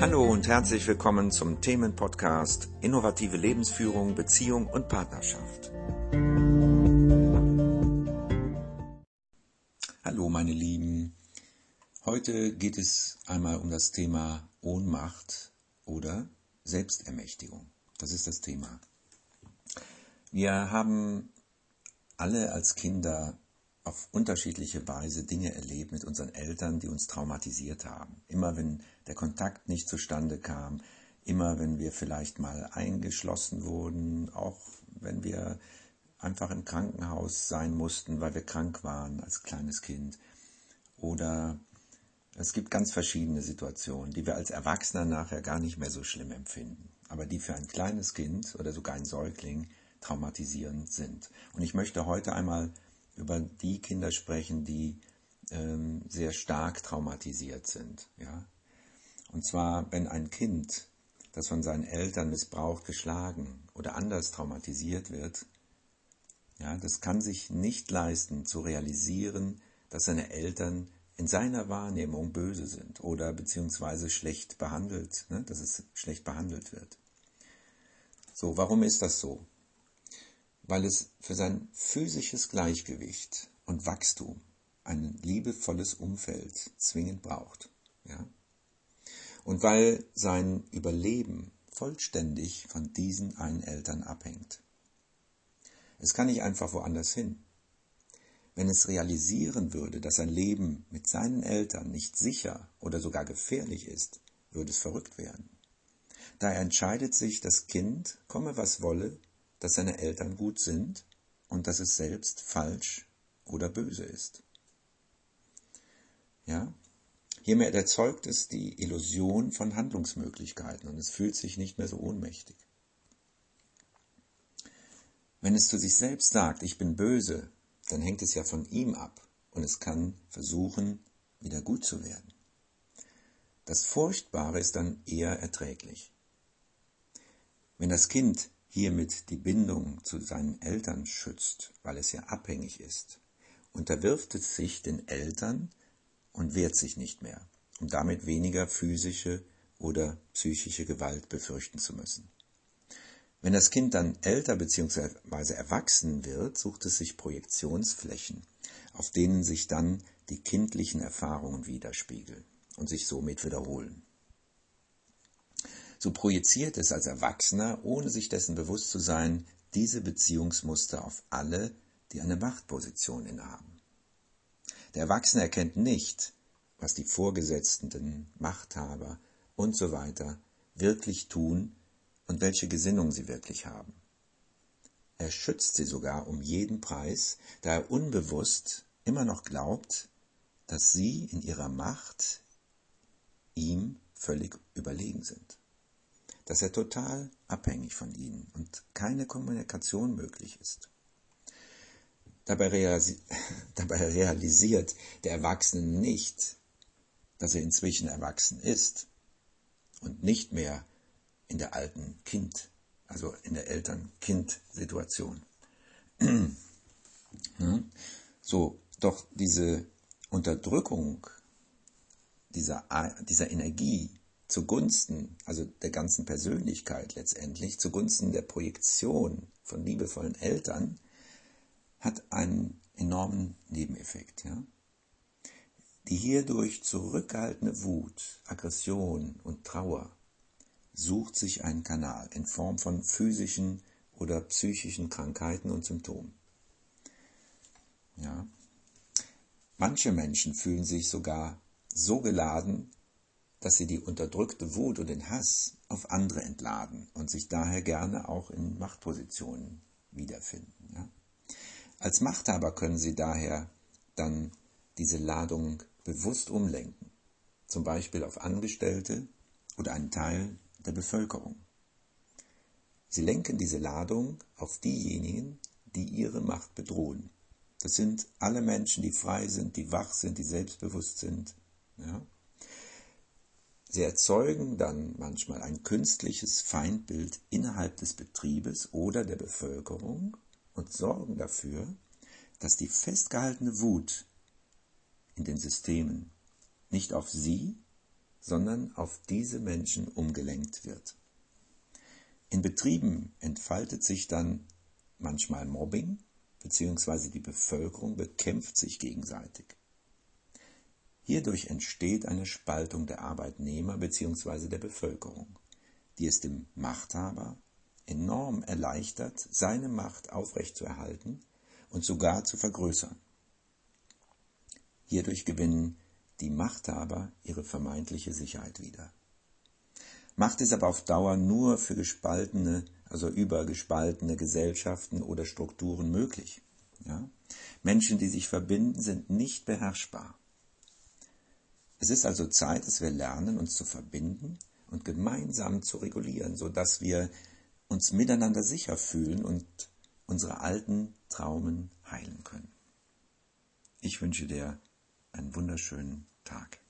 Hallo und herzlich willkommen zum Themenpodcast Innovative Lebensführung, Beziehung und Partnerschaft. Hallo meine Lieben, heute geht es einmal um das Thema Ohnmacht oder Selbstermächtigung. Das ist das Thema. Wir haben alle als Kinder auf unterschiedliche Weise Dinge erlebt mit unseren Eltern, die uns traumatisiert haben. Immer wenn der Kontakt nicht zustande kam, immer wenn wir vielleicht mal eingeschlossen wurden, auch wenn wir einfach im Krankenhaus sein mussten, weil wir krank waren als kleines Kind. Oder es gibt ganz verschiedene Situationen, die wir als Erwachsener nachher gar nicht mehr so schlimm empfinden, aber die für ein kleines Kind oder sogar ein Säugling traumatisierend sind. Und ich möchte heute einmal über die Kinder sprechen, die ähm, sehr stark traumatisiert sind. Ja? Und zwar, wenn ein Kind, das von seinen Eltern missbraucht, geschlagen oder anders traumatisiert wird, ja, das kann sich nicht leisten zu realisieren, dass seine Eltern in seiner Wahrnehmung böse sind oder beziehungsweise schlecht behandelt, ne, dass es schlecht behandelt wird. So, warum ist das so? Weil es für sein physisches Gleichgewicht und Wachstum ein liebevolles Umfeld zwingend braucht. Ja? Und weil sein Überleben vollständig von diesen einen Eltern abhängt. Es kann nicht einfach woanders hin. Wenn es realisieren würde, dass sein Leben mit seinen Eltern nicht sicher oder sogar gefährlich ist, würde es verrückt werden. Daher entscheidet sich das Kind, komme was wolle, dass seine Eltern gut sind und dass es selbst falsch oder böse ist. Ja? Hiermit erzeugt es die Illusion von Handlungsmöglichkeiten und es fühlt sich nicht mehr so ohnmächtig. Wenn es zu sich selbst sagt, ich bin böse, dann hängt es ja von ihm ab und es kann versuchen, wieder gut zu werden. Das Furchtbare ist dann eher erträglich. Wenn das Kind hiermit die Bindung zu seinen Eltern schützt, weil es ja abhängig ist, unterwirft es sich den Eltern und wehrt sich nicht mehr, um damit weniger physische oder psychische Gewalt befürchten zu müssen. Wenn das Kind dann älter bzw. erwachsen wird, sucht es sich Projektionsflächen, auf denen sich dann die kindlichen Erfahrungen widerspiegeln und sich somit wiederholen. So projiziert es als Erwachsener, ohne sich dessen bewusst zu sein, diese Beziehungsmuster auf alle, die eine Machtposition innehaben. Der Erwachsene erkennt nicht, was die Vorgesetzten, Machthaber und so weiter wirklich tun und welche Gesinnung sie wirklich haben. Er schützt sie sogar um jeden Preis, da er unbewusst immer noch glaubt, dass sie in ihrer Macht ihm völlig überlegen sind dass er total abhängig von ihnen und keine Kommunikation möglich ist. Dabei, realisi dabei realisiert der Erwachsene nicht, dass er inzwischen erwachsen ist und nicht mehr in der alten Kind, also in der Eltern-Kind-Situation. so, doch diese Unterdrückung dieser, dieser Energie zugunsten, also der ganzen Persönlichkeit letztendlich, zugunsten der Projektion von liebevollen Eltern, hat einen enormen Nebeneffekt. Ja? Die hierdurch zurückgehaltene Wut, Aggression und Trauer sucht sich einen Kanal in Form von physischen oder psychischen Krankheiten und Symptomen. Ja? Manche Menschen fühlen sich sogar so geladen, dass sie die unterdrückte Wut und den Hass auf andere entladen und sich daher gerne auch in Machtpositionen wiederfinden. Ja? Als Machthaber können sie daher dann diese Ladung bewusst umlenken, zum Beispiel auf Angestellte oder einen Teil der Bevölkerung. Sie lenken diese Ladung auf diejenigen, die ihre Macht bedrohen. Das sind alle Menschen, die frei sind, die wach sind, die selbstbewusst sind. Ja? Sie erzeugen dann manchmal ein künstliches Feindbild innerhalb des Betriebes oder der Bevölkerung und sorgen dafür, dass die festgehaltene Wut in den Systemen nicht auf sie, sondern auf diese Menschen umgelenkt wird. In Betrieben entfaltet sich dann manchmal Mobbing, beziehungsweise die Bevölkerung bekämpft sich gegenseitig. Hierdurch entsteht eine Spaltung der Arbeitnehmer bzw. der Bevölkerung, die es dem Machthaber enorm erleichtert, seine Macht aufrechtzuerhalten und sogar zu vergrößern. Hierdurch gewinnen die Machthaber ihre vermeintliche Sicherheit wieder. Macht ist aber auf Dauer nur für gespaltene, also übergespaltene Gesellschaften oder Strukturen möglich. Ja? Menschen, die sich verbinden, sind nicht beherrschbar. Es ist also Zeit, dass wir lernen, uns zu verbinden und gemeinsam zu regulieren, sodass wir uns miteinander sicher fühlen und unsere alten Traumen heilen können. Ich wünsche dir einen wunderschönen Tag.